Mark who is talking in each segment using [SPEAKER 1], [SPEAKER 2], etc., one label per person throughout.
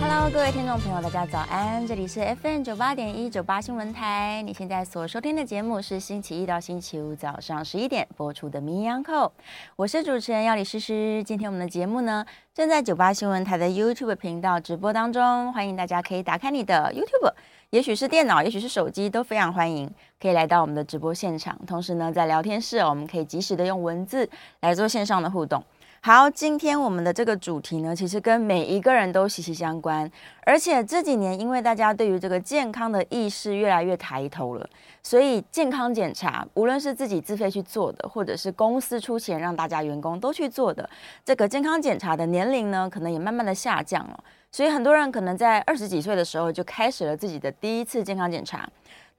[SPEAKER 1] Hello，各位听众朋友，大家早安！这里是 FM 九八点一九八新闻台。你现在所收听的节目是星期一到星期五早上十一点播出的名医安扣，我是主持人药理诗诗。今天我们的节目呢，正在九八新闻台的 YouTube 频道直播当中，欢迎大家可以打开你的 YouTube。也许是电脑，也许是手机，都非常欢迎，可以来到我们的直播现场。同时呢，在聊天室，我们可以及时的用文字来做线上的互动。好，今天我们的这个主题呢，其实跟每一个人都息息相关。而且这几年，因为大家对于这个健康的意识越来越抬头了，所以健康检查，无论是自己自费去做的，或者是公司出钱让大家员工都去做的，这个健康检查的年龄呢，可能也慢慢的下降了。所以很多人可能在二十几岁的时候就开始了自己的第一次健康检查，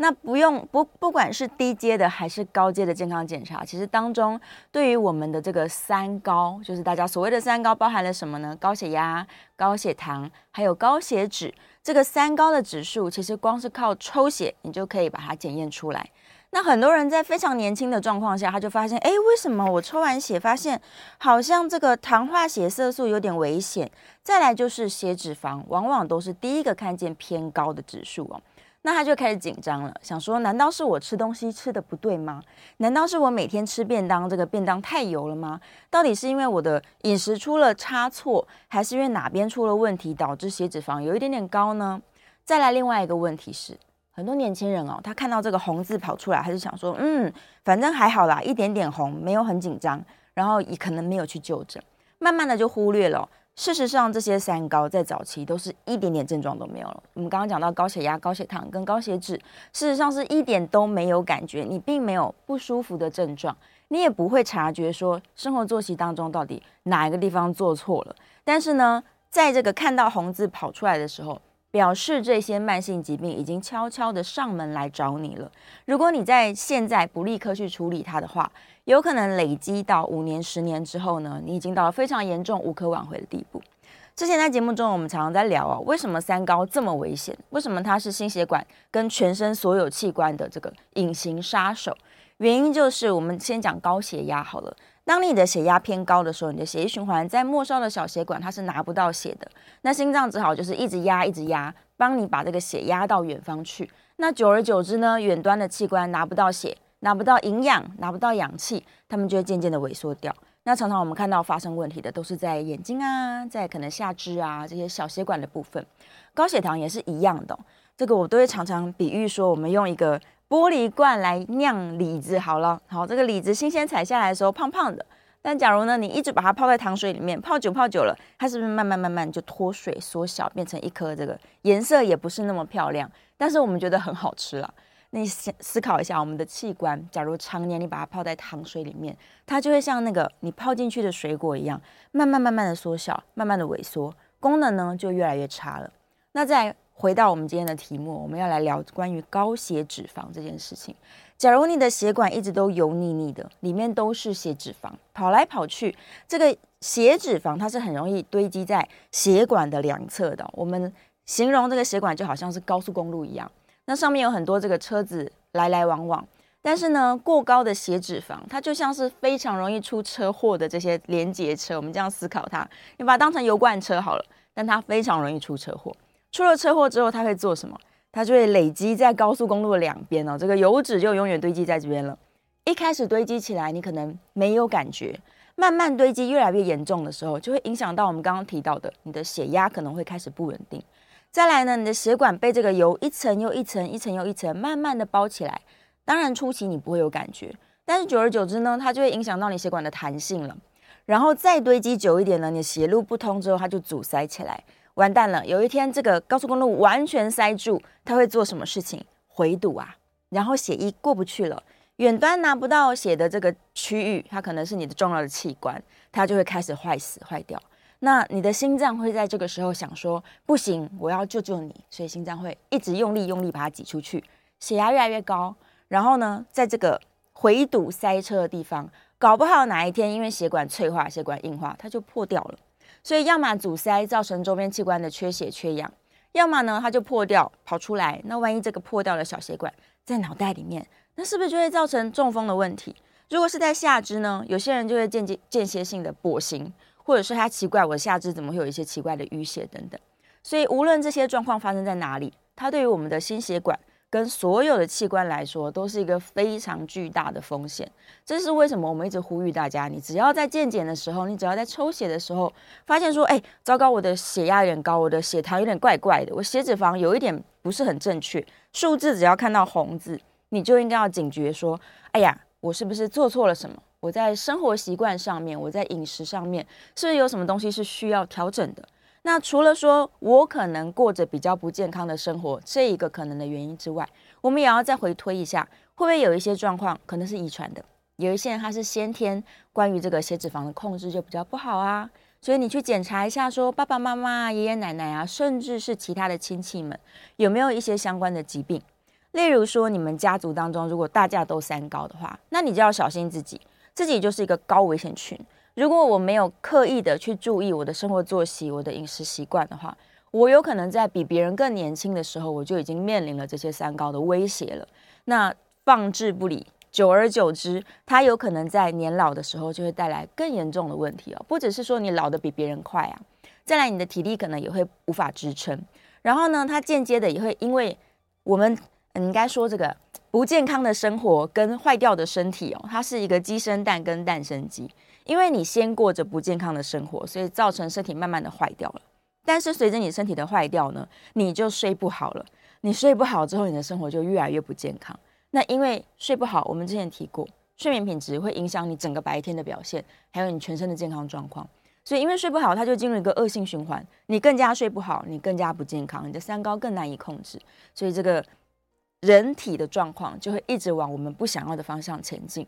[SPEAKER 1] 那不用不不管是低阶的还是高阶的健康检查，其实当中对于我们的这个三高，就是大家所谓的三高包含了什么呢？高血压、高血糖，还有高血脂，这个三高的指数，其实光是靠抽血你就可以把它检验出来。那很多人在非常年轻的状况下，他就发现，哎，为什么我抽完血发现好像这个糖化血色素有点危险？再来就是血脂肪，往往都是第一个看见偏高的指数哦。那他就开始紧张了，想说，难道是我吃东西吃的不对吗？难道是我每天吃便当，这个便当太油了吗？到底是因为我的饮食出了差错，还是因为哪边出了问题，导致血脂肪有一点点高呢？再来另外一个问题是。很多年轻人哦，他看到这个红字跑出来，他就想说，嗯，反正还好啦，一点点红，没有很紧张，然后也可能没有去就诊，慢慢的就忽略了。事实上，这些三高在早期都是一点点症状都没有了。我们刚刚讲到高血压、高血糖跟高血脂，事实上是一点都没有感觉，你并没有不舒服的症状，你也不会察觉说生活作息当中到底哪一个地方做错了。但是呢，在这个看到红字跑出来的时候，表示这些慢性疾病已经悄悄的上门来找你了。如果你在现在不立刻去处理它的话，有可能累积到五年、十年之后呢，你已经到了非常严重、无可挽回的地步。之前在节目中，我们常常在聊啊，为什么三高这么危险？为什么它是心血管跟全身所有器官的这个隐形杀手？原因就是我们先讲高血压好了。当你的血压偏高的时候，你的血液循环在末梢的小血管它是拿不到血的，那心脏只好就是一直压一直压，帮你把这个血压到远方去。那久而久之呢，远端的器官拿不到血，拿不到营养，拿不到氧气，它们就会渐渐的萎缩掉。那常常我们看到发生问题的都是在眼睛啊，在可能下肢啊这些小血管的部分。高血糖也是一样的，这个我都会常常比喻说，我们用一个。玻璃罐来酿李子好了，好，这个李子新鲜采下来的时候胖胖的，但假如呢，你一直把它泡在糖水里面，泡久泡久了，它是不是慢慢慢慢就脱水缩小，变成一颗这个颜色也不是那么漂亮，但是我们觉得很好吃了。你思思考一下，我们的器官，假如常年你把它泡在糖水里面，它就会像那个你泡进去的水果一样，慢慢慢慢的缩小，慢慢的萎缩，功能呢就越来越差了。那再回到我们今天的题目，我们要来聊关于高血脂肪这件事情。假如你的血管一直都油腻腻的，里面都是血脂肪，跑来跑去，这个血脂肪它是很容易堆积在血管的两侧的。我们形容这个血管就好像是高速公路一样，那上面有很多这个车子来来往往。但是呢，过高的血脂肪，它就像是非常容易出车祸的这些连接车。我们这样思考它，你把它当成油罐车好了，但它非常容易出车祸。出了车祸之后，它会做什么？它就会累积在高速公路的两边哦，这个油脂就永远堆积在这边了。一开始堆积起来，你可能没有感觉，慢慢堆积越来越严重的时候，就会影响到我们刚刚提到的，你的血压可能会开始不稳定。再来呢，你的血管被这个油一层又一层、一层又一层慢慢的包起来。当然初期你不会有感觉，但是久而久之呢，它就会影响到你血管的弹性了。然后再堆积久一点呢，你的血路不通之后，它就阻塞起来。完蛋了！有一天这个高速公路完全塞住，它会做什么事情？回堵啊，然后血液过不去了，远端拿不到血的这个区域，它可能是你的重要的器官，它就会开始坏死坏掉。那你的心脏会在这个时候想说：不行，我要救救你，所以心脏会一直用力用力把它挤出去，血压越来越高。然后呢，在这个回堵塞车的地方，搞不好哪一天因为血管脆化、血管硬化，它就破掉了。所以，要么阻塞造成周边器官的缺血缺氧，要么呢它就破掉跑出来。那万一这个破掉的小血管在脑袋里面，那是不是就会造成中风的问题？如果是在下肢呢？有些人就会间接间歇性的跛行，或者是他奇怪，我下肢怎么会有一些奇怪的淤血等等。所以无论这些状况发生在哪里，它对于我们的心血管跟所有的器官来说，都是一个非常巨大的风险。这是为什么我们一直呼吁大家，你只要在健检的时候，你只要在抽血的时候，发现说，哎，糟糕，我的血压有点高，我的血糖有点怪怪的，我血脂肪有一点不是很正确，数字只要看到红字，你就应该要警觉说，哎呀。我是不是做错了什么？我在生活习惯上面，我在饮食上面，是不是有什么东西是需要调整的？那除了说我可能过着比较不健康的生活这一个可能的原因之外，我们也要再回推一下，会不会有一些状况可能是遗传的？有一些人他是先天关于这个血脂肪的控制就比较不好啊，所以你去检查一下，说爸爸妈妈、爷爷奶奶啊，甚至是其他的亲戚们，有没有一些相关的疾病？例如说，你们家族当中如果大家都三高的话，那你就要小心自己，自己就是一个高危险群。如果我没有刻意的去注意我的生活作息、我的饮食习惯的话，我有可能在比别人更年轻的时候，我就已经面临了这些三高的威胁了。那放置不理，久而久之，它有可能在年老的时候就会带来更严重的问题哦。不只是说你老得比别人快啊，再来你的体力可能也会无法支撑。然后呢，它间接的也会因为我们。你应该说这个不健康的生活跟坏掉的身体哦，它是一个鸡生蛋跟蛋生鸡，因为你先过着不健康的生活，所以造成身体慢慢的坏掉了。但是随着你身体的坏掉呢，你就睡不好了。你睡不好之后，你的生活就越来越不健康。那因为睡不好，我们之前提过，睡眠品质会影响你整个白天的表现，还有你全身的健康状况。所以因为睡不好，它就进入一个恶性循环。你更加睡不好，你更加不健康，你的三高更难以控制。所以这个。人体的状况就会一直往我们不想要的方向前进。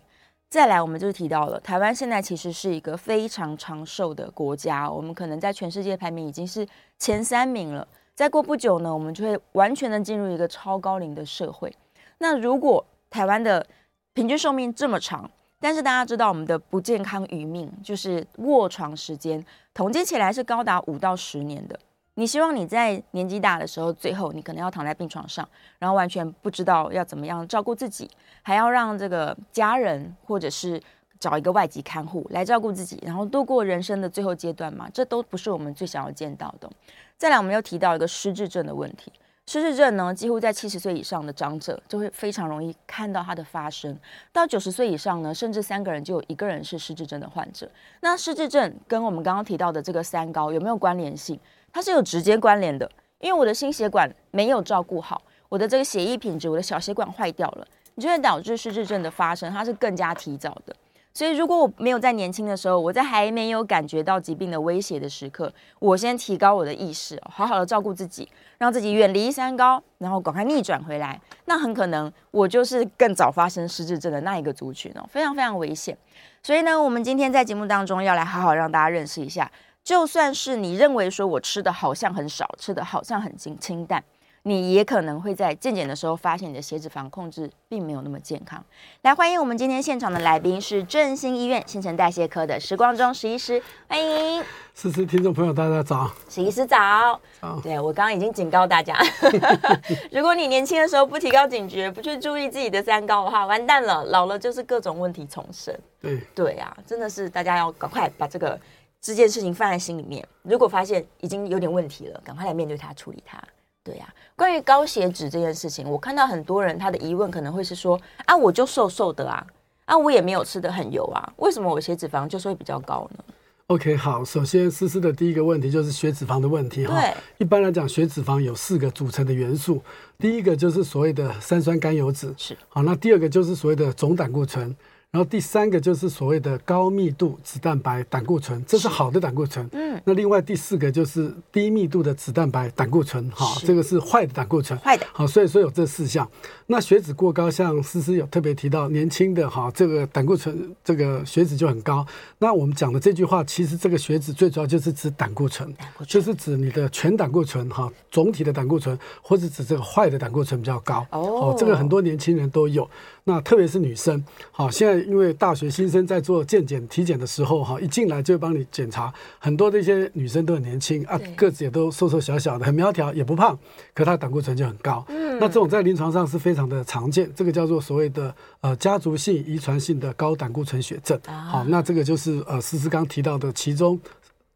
[SPEAKER 1] 再来，我们就是提到了台湾现在其实是一个非常长寿的国家，我们可能在全世界排名已经是前三名了。再过不久呢，我们就会完全的进入一个超高龄的社会。那如果台湾的平均寿命这么长，但是大家知道我们的不健康余命，就是卧床时间，统计起来是高达五到十年的。你希望你在年纪大的时候，最后你可能要躺在病床上，然后完全不知道要怎么样照顾自己，还要让这个家人或者是找一个外籍看护来照顾自己，然后度过人生的最后阶段嘛？这都不是我们最想要见到的。再来，我们又提到一个失智症的问题。失智症呢，几乎在七十岁以上的长者就会非常容易看到它的发生。到九十岁以上呢，甚至三个人就有一个人是失智症的患者。那失智症跟我们刚刚提到的这个三高有没有关联性？它是有直接关联的，因为我的心血管没有照顾好，我的这个血液品质，我的小血管坏掉了，你就会导致失智症的发生，它是更加提早的。所以如果我没有在年轻的时候，我在还没有感觉到疾病的威胁的时刻，我先提高我的意识，好好的照顾自己，让自己远离三高，然后赶快逆转回来，那很可能我就是更早发生失智症的那一个族群哦，非常非常危险。所以呢，我们今天在节目当中要来好好让大家认识一下。就算是你认为说我吃的好像很少，吃的好像很清清淡，你也可能会在健检的时候发现你的血脂肪控制并没有那么健康。来，欢迎我们今天现场的来宾是振兴医院新陈代谢科的时光中石医师，欢迎。
[SPEAKER 2] 思思，听众朋友大家早，
[SPEAKER 1] 石医师早。
[SPEAKER 2] 早。
[SPEAKER 1] 对，我刚刚已经警告大家，如果你年轻的时候不提高警觉，不去注意自己的三高的话，完蛋了，老了就是各种问题丛生。
[SPEAKER 2] 对。
[SPEAKER 1] 对啊，真的是大家要赶快把这个。这件事情放在心里面，如果发现已经有点问题了，赶快来面对它，处理它。对呀、啊，关于高血脂这件事情，我看到很多人他的疑问可能会是说：啊，我就瘦瘦的啊，啊，我也没有吃的很油啊，为什么我血脂肪就是会比较高呢
[SPEAKER 2] ？OK，好，首先思思的第一个问题就是血脂肪的问题哈。
[SPEAKER 1] 对，
[SPEAKER 2] 一般来讲，血脂肪有四个组成的元素，第一个就是所谓的三酸甘油脂，
[SPEAKER 1] 是
[SPEAKER 2] 好，那第二个就是所谓的总胆固醇。然后第三个就是所谓的高密度脂蛋白胆固醇，这是好的胆固醇。嗯，那另外第四个就是低密度的脂蛋白胆固醇，哈，这个是坏的胆固醇。
[SPEAKER 1] 坏的。
[SPEAKER 2] 好，所以说有这四项。那血脂过高，像思思有特别提到，年轻的哈，这个胆固醇这个血脂就很高。那我们讲的这句话，其实这个血脂最主要就是指胆固醇，就是指你的全胆固醇哈，总体的胆固醇，或者指这个坏的胆固醇比较高。哦，这个很多年轻人都有。那特别是女生，好，现在因为大学新生在做健检体检的时候，哈，一进来就会帮你检查，很多的一些女生都很年轻啊，个子也都瘦瘦小小的，很苗条，也不胖，可她胆固醇就很高。嗯，那这种在临床上是非常的常见，这个叫做所谓的呃家族性遗传性的高胆固醇血症。好，那这个就是呃思思刚提到的其中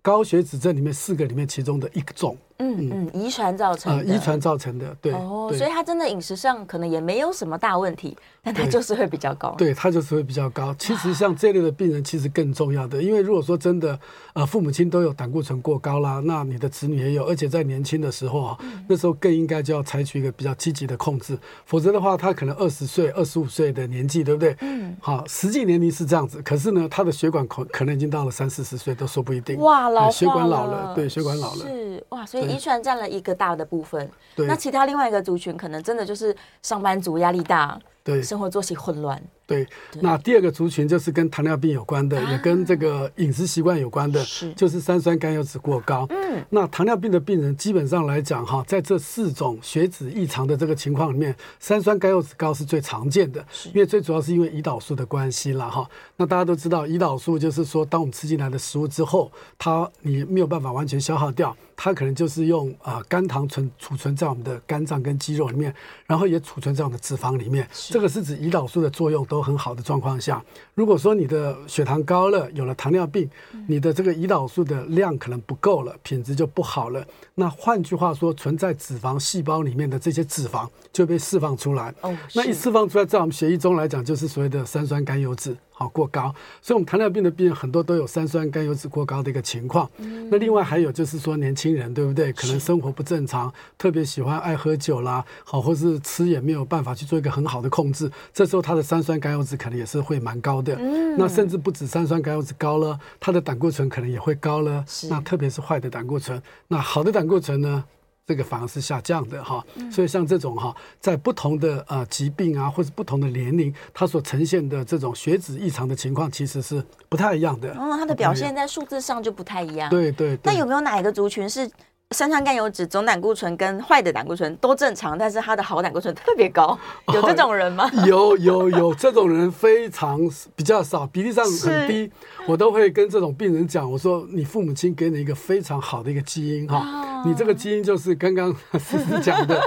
[SPEAKER 2] 高血脂症里面四个里面其中的一种。
[SPEAKER 1] 嗯嗯，遗传造成的，
[SPEAKER 2] 遗传造成的，对
[SPEAKER 1] 哦，所以他真的饮食上可能也没有什么大问题，但他就是会比较高，
[SPEAKER 2] 对，他就是会比较高。其实像这类的病人，其实更重要的，因为如果说真的，呃，父母亲都有胆固醇过高啦，那你的子女也有，而且在年轻的时候啊，那时候更应该就要采取一个比较积极的控制，否则的话，他可能二十岁、二十五岁的年纪，对不对？嗯，好，实际年龄是这样子，可是呢，他的血管可可能已经到了三四十岁都说不一定。
[SPEAKER 1] 哇，老
[SPEAKER 2] 血管老了，对，血管老了，
[SPEAKER 1] 是哇，所以遗传占了一个大的部分，那其他另外一个族群可能真的就是上班族压力大，对，生活作息混乱。
[SPEAKER 2] 对，那第二个族群就是跟糖尿病有关的，也跟这个饮食习惯有关的，就是三酸甘油脂过高。嗯，那糖尿病的病人基本上来讲哈，在这四种血脂异常的这个情况里面，三酸甘油脂高是最常见的，因为最主要是因为胰岛素的关系了哈。那大家都知道，胰岛素就是说，当我们吃进来的食物之后，它你没有办法完全消耗掉，它可能就是用啊肝糖存储存在我们的肝脏跟肌肉里面，然后也储存在我们的脂肪里面。这个是指胰岛素的作用都。都很好的状况下，如果说你的血糖高了，有了糖尿病，你的这个胰岛素的量可能不够了，品质就不好了。那换句话说，存在脂肪细胞里面的这些脂肪就被释放出来。哦，那一释放出来，在我们血液中来讲，就是所谓的三酸甘油酯。好过高，所以我们糖尿病的病人很多都有三酸甘油脂过高的一个情况。嗯、那另外还有就是说年轻人对不对？可能生活不正常，特别喜欢爱喝酒啦，好，或是吃也没有办法去做一个很好的控制。这时候他的三酸甘油脂可能也是会蛮高的。嗯、那甚至不止三酸甘油脂高了，他的胆固醇可能也会高了。那特别是坏的胆固醇，那好的胆固醇呢？这个反而是下降的哈，所以像这种哈，在不同的呃疾病啊，或者不同的年龄，它所呈现的这种血脂异常的情况，其实是不太一样的。
[SPEAKER 1] 嗯，它的表现在数字上就不太一样。
[SPEAKER 2] 对对对。
[SPEAKER 1] 那有没有哪一个族群是？三酸甘油脂、总胆固醇跟坏的胆固醇都正常，但是他的好胆固醇特别高，有这种人吗？
[SPEAKER 2] 哦、有有有，这种人非常比较少，比例上很低。是我都会跟这种病人讲，我说你父母亲给你一个非常好的一个基因哈，哦、你这个基因就是刚刚 思思讲的，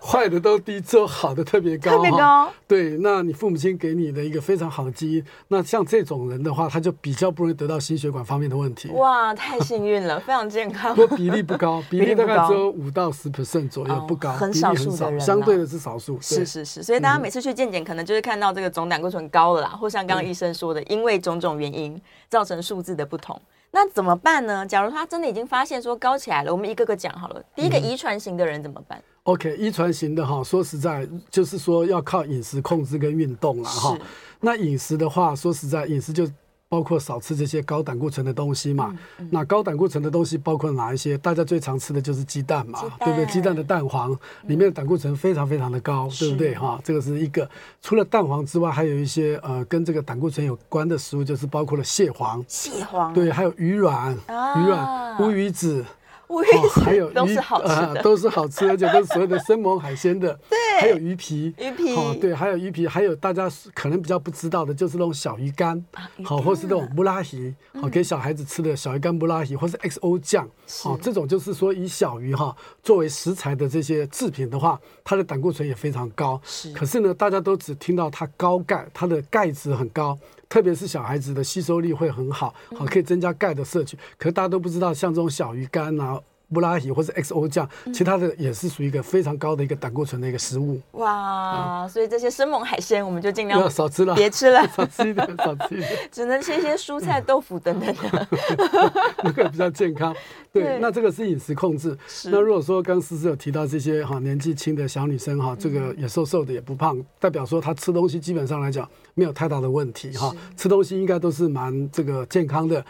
[SPEAKER 2] 坏的都低，只有好的特别高。特别高。对，那你父母亲给你的一个非常好的基因，那像这种人的话，他就比较不容易得到心血管方面的问题。
[SPEAKER 1] 哇，太幸运了，非常健康。
[SPEAKER 2] 不过比例不高。比例大概只有五到十 percent 左右，不高，
[SPEAKER 1] 很少数的人，
[SPEAKER 2] 相对的是少数。
[SPEAKER 1] 是是是，所以大家每次去健检，可能就是看到这个总胆固醇高了啦，或像刚刚医生说的，因为种种原因造成数字的不同。那怎么办呢？假如他真的已经发现说高起来了，我们一个个讲好了。第一个遗传型的人怎么办
[SPEAKER 2] ？OK，遗传型的哈，说实在就是说要靠饮食控制跟运动了哈。那饮食的话，说实在饮食就。包括少吃这些高胆固醇的东西嘛？嗯嗯、那高胆固醇的东西包括哪一些？大家最常吃的就是鸡蛋嘛，蛋对不对？鸡蛋的蛋黄里面的胆固醇非常非常的高，嗯、对不对？哈，这个是一个。除了蛋黄之外，还有一些呃跟这个胆固醇有关的食物，就是包括了蟹黄。
[SPEAKER 1] 蟹黄。
[SPEAKER 2] 对，还有鱼卵、啊、鱼卵、乌鱼子。
[SPEAKER 1] 哦、还有鱼都是好吃的、
[SPEAKER 2] 呃，都是好吃，而且都是所谓的生猛海鲜的。对，还有鱼皮，
[SPEAKER 1] 鱼皮，
[SPEAKER 2] 哦，对，还有鱼皮，还有大家可能比较不知道的，就是那种小鱼干，好、啊，或是那种布拉鱼，好、嗯、给小孩子吃的小鱼干布拉鱼，或是 XO 酱，好是，这种就是说以小鱼哈作为食材的这些制品的话，它的胆固醇也非常高。是，可是呢，大家都只听到它高钙，它的钙质很高。特别是小孩子的吸收力会很好，好可以增加钙的摄取。可是大家都不知道，像这种小鱼干啊。布拉提或者 XO 酱，其他的也是属于一个非常高的一个胆固醇的一个食物。
[SPEAKER 1] 哇，所以这些生猛海鲜我们就尽量
[SPEAKER 2] 少吃了，
[SPEAKER 1] 别吃了，
[SPEAKER 2] 少吃一点，少吃一点，
[SPEAKER 1] 只能吃一些蔬菜、豆腐等等的，
[SPEAKER 2] 那个比较健康。对，那这个是饮食控制。那如果说刚思思有提到这些哈年纪轻的小女生哈，这个也瘦瘦的也不胖，代表说她吃东西基本上来讲没有太大的问题哈，吃东西应该都是蛮这个健康的，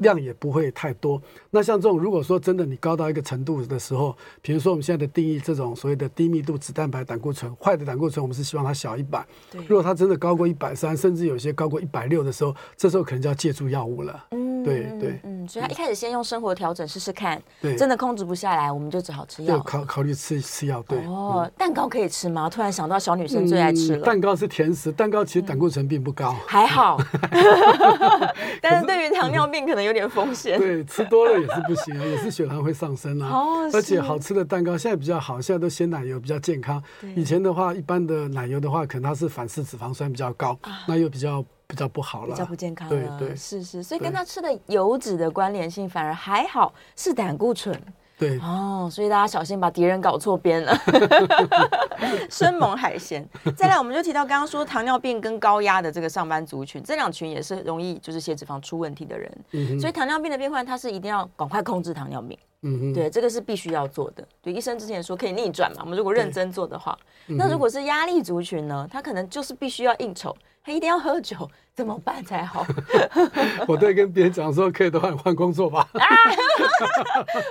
[SPEAKER 2] 量也不会太多。那像这种如果说真的你高到到一个程度的时候，比如说我们现在的定义，这种所谓的低密度脂蛋白胆固醇，坏的胆固醇，我们是希望它小一百。对。如果它真的高过一百三，甚至有些高过一百六的时候，这时候可能就要借助药物了。嗯，对对。
[SPEAKER 1] 嗯，所以他一开始先用生活调整试试看，对，真的控制不下来，我们就只好吃药。
[SPEAKER 2] 考考虑吃吃药。对。
[SPEAKER 1] 哦，蛋糕可以吃吗？突然想到小女生最爱吃了。
[SPEAKER 2] 蛋糕是甜食，蛋糕其实胆固醇并不高。
[SPEAKER 1] 还好。但是对于糖尿病可能有点风险。
[SPEAKER 2] 对，吃多了也是不行啊，也是血糖会上升啊。哦。而且好吃的蛋糕现在比较好，现在都鲜奶油比较健康。以前的话，一般的奶油的话，可能它是反式脂肪酸比较高，那又比较比较不好了，
[SPEAKER 1] 比较不健康。
[SPEAKER 2] 对对，
[SPEAKER 1] 是是，所以跟他吃的油脂的关联性反而还好，是胆固醇。
[SPEAKER 2] 对
[SPEAKER 1] 哦，所以大家小心把敌人搞错边了。生猛海鲜，再来我们就提到刚刚说糖尿病跟高压的这个上班族群，这两群也是容易就是血脂肪出问题的人。嗯。所以糖尿病的病患他是一定要赶快控制糖尿病。嗯哼。对，这个是必须要做的。对，医生之前说可以逆转嘛，我们如果认真做的话，那如果是压力族群呢，他可能就是必须要应酬。他一定要喝酒，怎么办才好？
[SPEAKER 2] 我都跟别人讲说，可以的话，你换工作吧。
[SPEAKER 1] 啊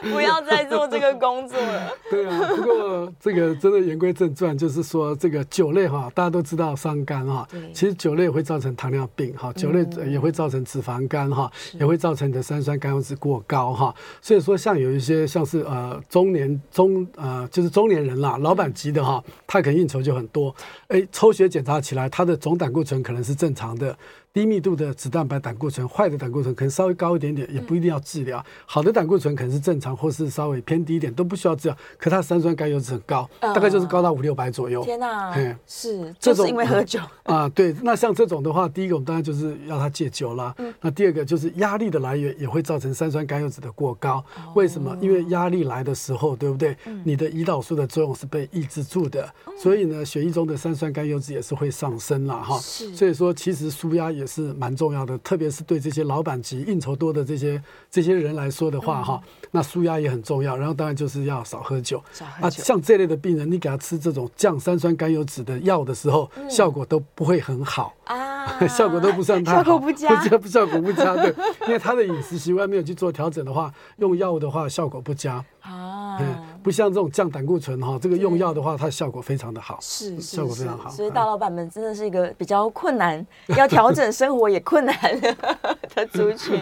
[SPEAKER 1] 不要再做这个工作了。
[SPEAKER 2] 对啊，不过这个真的言归正传，就是说这个酒类哈，大家都知道伤肝哈。其实酒类会造成糖尿病哈，酒类也会造成脂肪肝哈，也会造成你的三酸甘油酯过高哈。所以说，像有一些像是呃中年中呃就是中年人啦，老板级的哈，他可能应酬就很多。哎，抽血检查起来，他的总胆固醇可能是正常的。低密度的脂蛋白胆固醇，坏的胆固醇可能稍微高一点点，也不一定要治疗。好的胆固醇可能是正常，或是稍微偏低一点，都不需要治疗。可它三酸甘油脂很高，大概就是高到五六百左右。
[SPEAKER 1] 天哪！嗯，是，就是因为喝酒
[SPEAKER 2] 啊。对，那像这种的话，第一个我们当然就是要他戒酒啦。那第二个就是压力的来源也会造成三酸甘油脂的过高。为什么？因为压力来的时候，对不对？你的胰岛素的作用是被抑制住的，所以呢，血液中的三酸甘油脂也是会上升了哈。所以说其实舒压也是蛮重要的，特别是对这些老板级、应酬多的这些这些人来说的话，哈、嗯，那舒压也很重要。然后当然就是要少喝酒。少喝酒。啊，像这类的病人，你给他吃这种降三酸甘油酯的药的时候，嗯、效果都不会很好啊，效果都不算太好，
[SPEAKER 1] 效果不佳，不
[SPEAKER 2] 效果不佳，对，因为他的饮食习惯没有去做调整的话，用药物的话效果不佳。啊，不像这种降胆固醇哈，这个用药的话，它效果非常的好，是效果非常好。
[SPEAKER 1] 所以大老板们真的是一个比较困难，要调整生活也困难的 族群。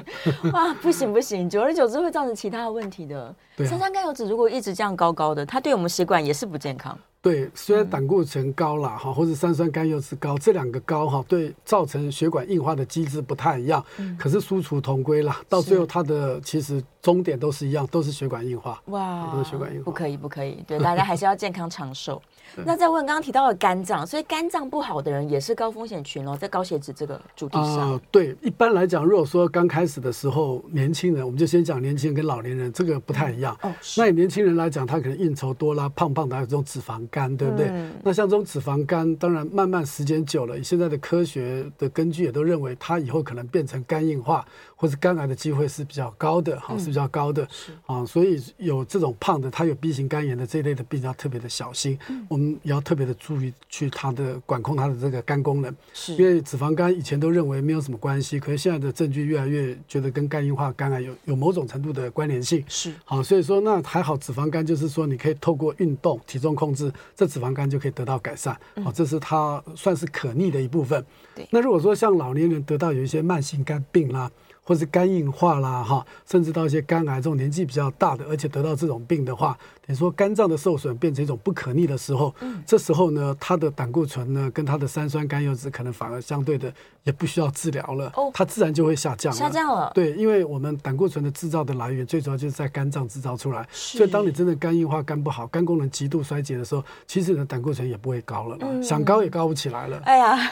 [SPEAKER 1] 哇，不行不行，久而久之会造成其他的问题的。三酸甘油酯如果一直这样高高的，它对我们血管也是不健康。
[SPEAKER 2] 对，虽然胆固醇高了哈，或者三酸甘油酯高，这两个高哈，对造成血管硬化的机制不太一样，可是殊途同归啦。到最后它的其实终点都是一样，都是血管硬化。哇，都是血管硬化，
[SPEAKER 1] 不可以不可以，对，大家还是要健康长寿。那再问刚刚提到的肝脏，所以肝脏不好的人也是高风险群哦，在高血脂这个主题上。
[SPEAKER 2] 呃，对，一般来讲，如果说刚开始的时候，年轻人，我们就先讲年轻人跟老年人，这个不太一样。哦，那以年轻人来讲，他可能应酬多啦，胖胖的，还有这种脂肪肝，对不对？嗯、那像这种脂肪肝，当然慢慢时间久了，以现在的科学的根据也都认为，他以后可能变成肝硬化或是肝癌的机会是比较高的，哈、嗯，是比较高的。啊，所以有这种胖的，他有 B 型肝炎的这一类的病，要特别的小心。嗯，我们也要特别的注意去他的管控他的这个肝功能。是，因为脂肪肝以前都认为没有什么关系，可是现在的证据越来越觉得跟肝硬化、肝癌有有某种程度的关联性。是，好，所以说那还好，脂肪肝就是说你可以透过运动、体重控制，这脂肪肝就可以得到改善。好，这是它算是可逆的一部分。对，那如果说像老年人得到有一些慢性肝病啦。或是肝硬化啦，哈，甚至到一些肝癌这种年纪比较大的，而且得到这种病的话，等于说肝脏的受损变成一种不可逆的时候，嗯，这时候呢，他的胆固醇呢，跟他的三酸甘油脂可能反而相对的也不需要治疗了，哦，它自然就会下降了。
[SPEAKER 1] 下降了。
[SPEAKER 2] 对，因为我们胆固醇的制造的来源最主要就是在肝脏制造出来，所以当你真的肝硬化、肝不好、肝功能极度衰竭的时候，其实你的胆固醇也不会高了，嗯，想高也高不起来了。
[SPEAKER 1] 哎呀，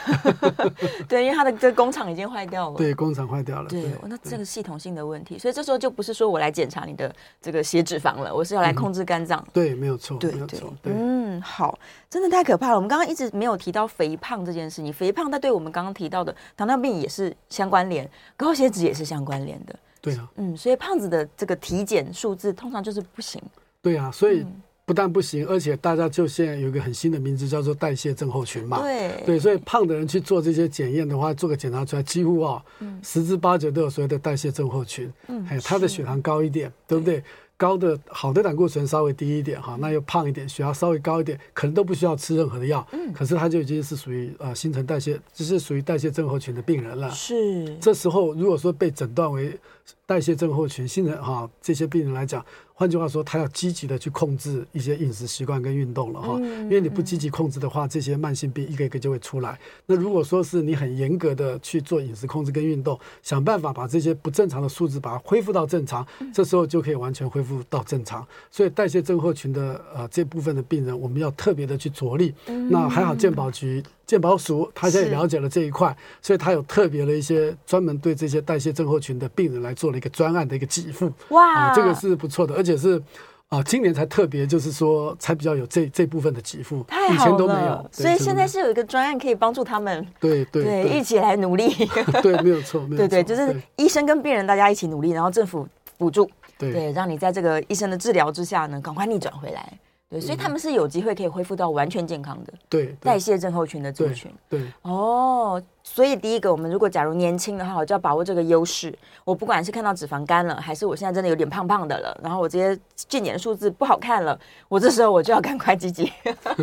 [SPEAKER 1] 对，因为它的这个工厂已经坏掉了。
[SPEAKER 2] 对，工厂坏掉了。
[SPEAKER 1] 对。那这个系统性的问题，所以这时候就不是说我来检查你的这个血脂肪了，我是要来控制肝
[SPEAKER 2] 对，没有错，
[SPEAKER 1] 对，没有错。嗯，好，真的太可怕了。我们刚刚一直没有提到肥胖这件事情，肥胖它对我们刚刚提到的糖尿病也是相关联，高血脂也是相关联的。
[SPEAKER 2] 对啊，
[SPEAKER 1] 嗯，所以胖子的这个体检数字通常就是不行。
[SPEAKER 2] 对啊，所以。嗯不但不行，而且大家就现在有一个很新的名字，叫做代谢症候群嘛。对对，所以胖的人去做这些检验的话，做个检查出来，几乎啊、哦，嗯、十之八九都有所谓的代谢症候群。嗯，哎，他的血糖高一点，对不对？高的好的胆固醇稍微低一点哈，那又胖一点，血压稍微高一点，可能都不需要吃任何的药，嗯，可是他就已经是属于呃新陈代谢，就是属于代谢症候群的病人了。
[SPEAKER 1] 是，
[SPEAKER 2] 这时候如果说被诊断为代谢症候群，新人哈这些病人来讲。换句话说，他要积极的去控制一些饮食习惯跟运动了哈，因为你不积极控制的话，这些慢性病一个一个就会出来。那如果说是你很严格的去做饮食控制跟运动，想办法把这些不正常的数字把它恢复到正常，这时候就可以完全恢复到正常。所以代谢症候群的呃这部分的病人，我们要特别的去着力。那还好健保局。健保署，他现在也了解了这一块，所以他有特别的一些专门对这些代谢症候群的病人来做了一个专案的一个给付。哇、呃，这个是不错的，而且是啊、呃，今年才特别就是说才比较有这这部分的给付，
[SPEAKER 1] 以前都没有。所以现在是有一个专案可以帮助他
[SPEAKER 2] 们，对对
[SPEAKER 1] 对，一起来努力。
[SPEAKER 2] 对，没有错，没有 错，对对，
[SPEAKER 1] 就是医生跟病人大家一起努力，然后政府补助，对，对，让你在这个医生的治疗之下呢，赶快逆转回来。对，所以他们是有机会可以恢复到完全健康的。
[SPEAKER 2] 对，
[SPEAKER 1] 代谢症候群的族群。
[SPEAKER 2] 对。对
[SPEAKER 1] 哦，所以第一个，我们如果假如年轻的话，我就要把握这个优势。我不管是看到脂肪肝了，还是我现在真的有点胖胖的了，然后我这些健检数字不好看了，我这时候我就要赶快积极，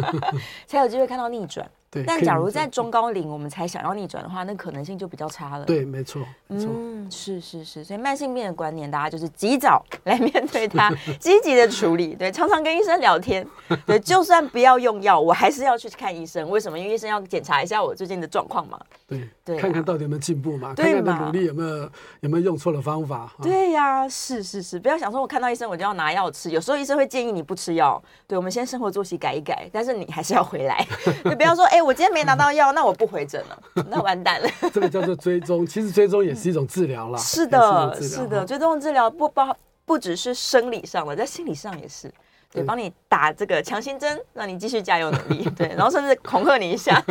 [SPEAKER 1] 才有机会看到逆转。
[SPEAKER 2] 对，
[SPEAKER 1] 但假如在中高龄我们才想要逆转的话，那可能性就比较差了。
[SPEAKER 2] 对，没错，没错。
[SPEAKER 1] 嗯，是是是，所以慢性病的观念，大家就是及早来面对它，积极的处理。对，常常跟医生聊天。对，就算不要用药，我还是要去看医生。为什么？因为医生要检查一下我最近的状况嘛。
[SPEAKER 2] 对对，看看到底有没有进步嘛？看看的努力有没有有没有用错了方法？
[SPEAKER 1] 对呀，是是是，不要想说我看到医生我就要拿药吃。有时候医生会建议你不吃药。对，我们先生活作息改一改，但是你还是要回来。就不要说，哎，我今天没拿到药，那我不回诊了，那完蛋了。
[SPEAKER 2] 这个叫做追踪，其实追踪也是一种治疗啦。
[SPEAKER 1] 是的，是的，追踪治疗不包不只是生理上的，在心理上也是。对，帮你打这个强心针，让你继续加油努力。对，然后甚至恐吓你一下，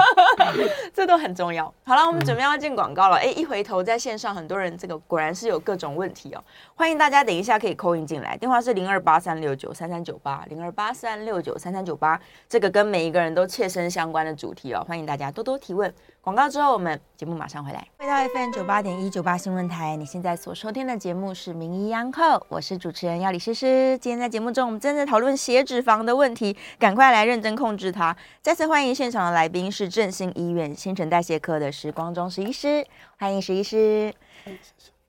[SPEAKER 1] 这都很重要。好了，我们准备要进广告了。哎，一回头在线上，很多人这个果然是有各种问题哦。欢迎大家等一下可以 call in 进来，电话是零二八三六九三三九八零二八三六九三三九八。这个跟每一个人都切身相关的主题哦，欢迎大家多多提问。广告之后，我们节目马上回来。回到 FM 九八点一九八新闻台，你现在所收听的节目是《名医央叩》，我是主持人药理诗诗。今天在节目中，我们正在讨论血脂肪的问题，赶快来认真控制它。再次欢迎现场的来宾是振兴医院新陈代谢科的石光宗石医师，欢迎石医师。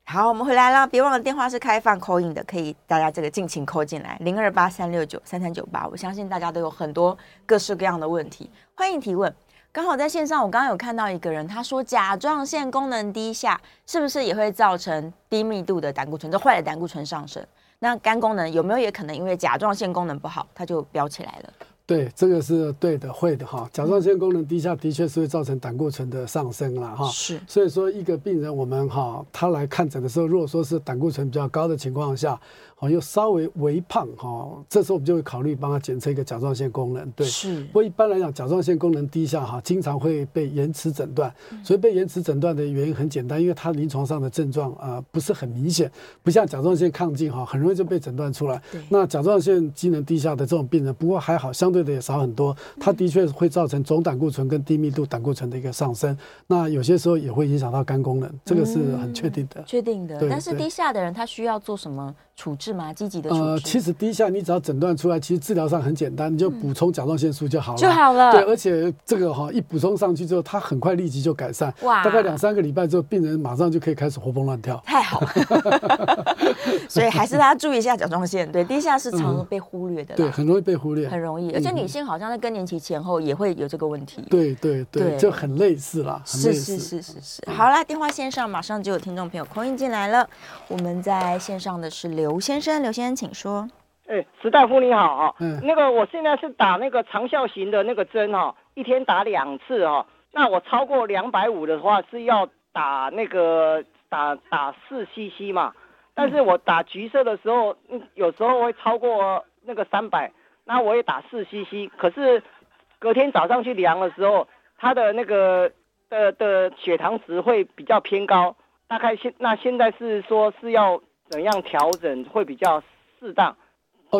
[SPEAKER 1] 好，我们回来了，别忘了电话是开放 call in 的，可以大家这个尽情 call 进来，零二八三六九三三九八。我相信大家都有很多各式各样的问题，欢迎提问。刚好在线上，我刚刚有看到一个人，他说甲状腺功能低下是不是也会造成低密度的胆固醇，就坏的胆固醇上升？那肝功能有没有也可能因为甲状腺功能不好，它就飙起来了？
[SPEAKER 2] 对，这个是对的，会的哈。甲状腺功能低下的确是会造成胆固醇的上升了哈。是，所以说一个病人我们哈，他来看诊的时候，如果说是胆固醇比较高的情况下。好，又稍微微胖哈，这时候我们就会考虑帮他检测一个甲状腺功能。对，是。不过一般来讲，甲状腺功能低下哈，经常会被延迟诊断。所以被延迟诊断的原因很简单，因为他临床上的症状啊不是很明显，不像甲状腺亢进哈，很容易就被诊断出来。那甲状腺机能低下的这种病人，不过还好，相对的也少很多。它的确会造成总胆固醇跟低密度胆固醇的一个上升。那有些时候也会影响到肝功能，这个是很确定的。
[SPEAKER 1] 确定的。但是低下的人，他需要做什么？处置吗？积极的处置。呃，
[SPEAKER 2] 其实低下你只要诊断出来，其实治疗上很简单，你就补充甲状腺素就好了。
[SPEAKER 1] 就好了。
[SPEAKER 2] 对，而且这个哈一补充上去之后，它很快立即就改善。哇！大概两三个礼拜之后，病人马上就可以开始活蹦乱跳。
[SPEAKER 1] 太好了。所以还是大家注意一下甲状腺。对，低下是常常被忽略的。
[SPEAKER 2] 对，很容易被忽略。
[SPEAKER 1] 很容易，而且女性好像在更年期前后也会有这个问题。
[SPEAKER 2] 对对对，就很类似啦。
[SPEAKER 1] 是是是是是。好啦，电话线上马上就有听众朋友 call in 进来了。我们在线上的是刘。刘先生，刘先生，请说。
[SPEAKER 3] 哎、欸，石大夫你好啊，嗯，那个我现在是打那个长效型的那个针哈，一天打两次哈。那我超过两百五的话是要打那个打打四 CC 嘛，但是我打橘色的时候，有时候会超过那个三百，那我也打四 CC，可是隔天早上去量的时候，它的那个的的血糖值会比较偏高，大概现那现在是说是要。怎样调整会比较适当？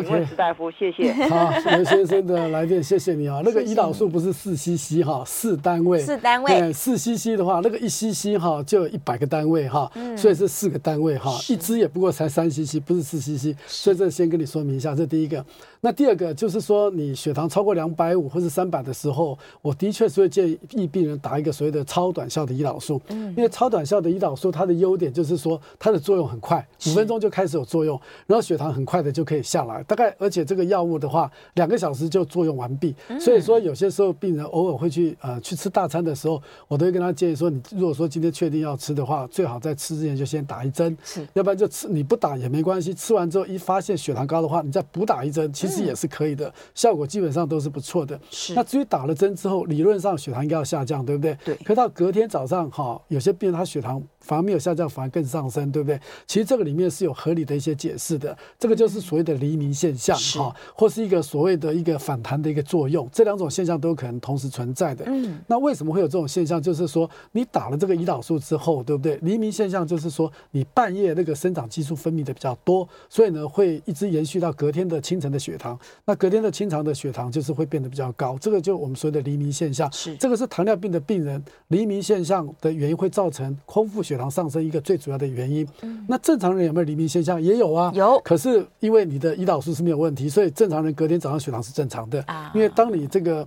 [SPEAKER 3] 请问史大夫，谢谢。
[SPEAKER 2] 好，刘先生的来电，谢谢你啊。那个胰岛素不是四 CC 哈，四单位。
[SPEAKER 1] 四单位。
[SPEAKER 2] 四 CC 的话，那个一 CC 哈就有一百个单位哈，所以是四个单位哈。一支也不过才三 CC，不是四 CC，所以这先跟你说明一下，这第一个。那第二个就是说，你血糖超过两百五或是三百的时候，我的确是会建议病人打一个所谓的超短效的胰岛素，因为超短效的胰岛素它的优点就是说它的作用很快，五分钟就开始有作用，然后血糖很快的就可以下来。大概，而且这个药物的话，两个小时就作用完毕。所以说，有些时候病人偶尔会去呃去吃大餐的时候，我都会跟他建议说，你如果说今天确定要吃的话，最好在吃之前就先打一针，是，要不然就吃你不打也没关系。吃完之后一发现血糖高的话，你再补打一针，其实也是可以的，效果基本上都是不错的。是。那至于打了针之后，理论上血糖应该要下降，对不对？对。可到隔天早上哈，有些病人他血糖反而没有下降，反而更上升，对不对？其实这个里面是有合理的一些解释的，这个就是所谓的黎明现象哈，或是一个所谓的一个反弹的一个作用，这两种现象都有可能同时存在的。嗯，那为什么会有这种现象？就是说你打了这个胰岛素之后，对不对？黎明现象就是说你半夜那个生长激素分泌的比较多，所以呢会一直延续到隔天的清晨的血糖。那隔天的清晨的血糖就是会变得比较高，这个就我们说的黎明现象。是，这个是糖尿病的病人黎明现象的原因会造成空腹血糖上升一个最主要的原因。嗯，那正常人有没有黎明现象？也有啊，有。可是因为你的胰岛素是没有问题，所以正常人隔天早上血糖是正常的。因为当你这个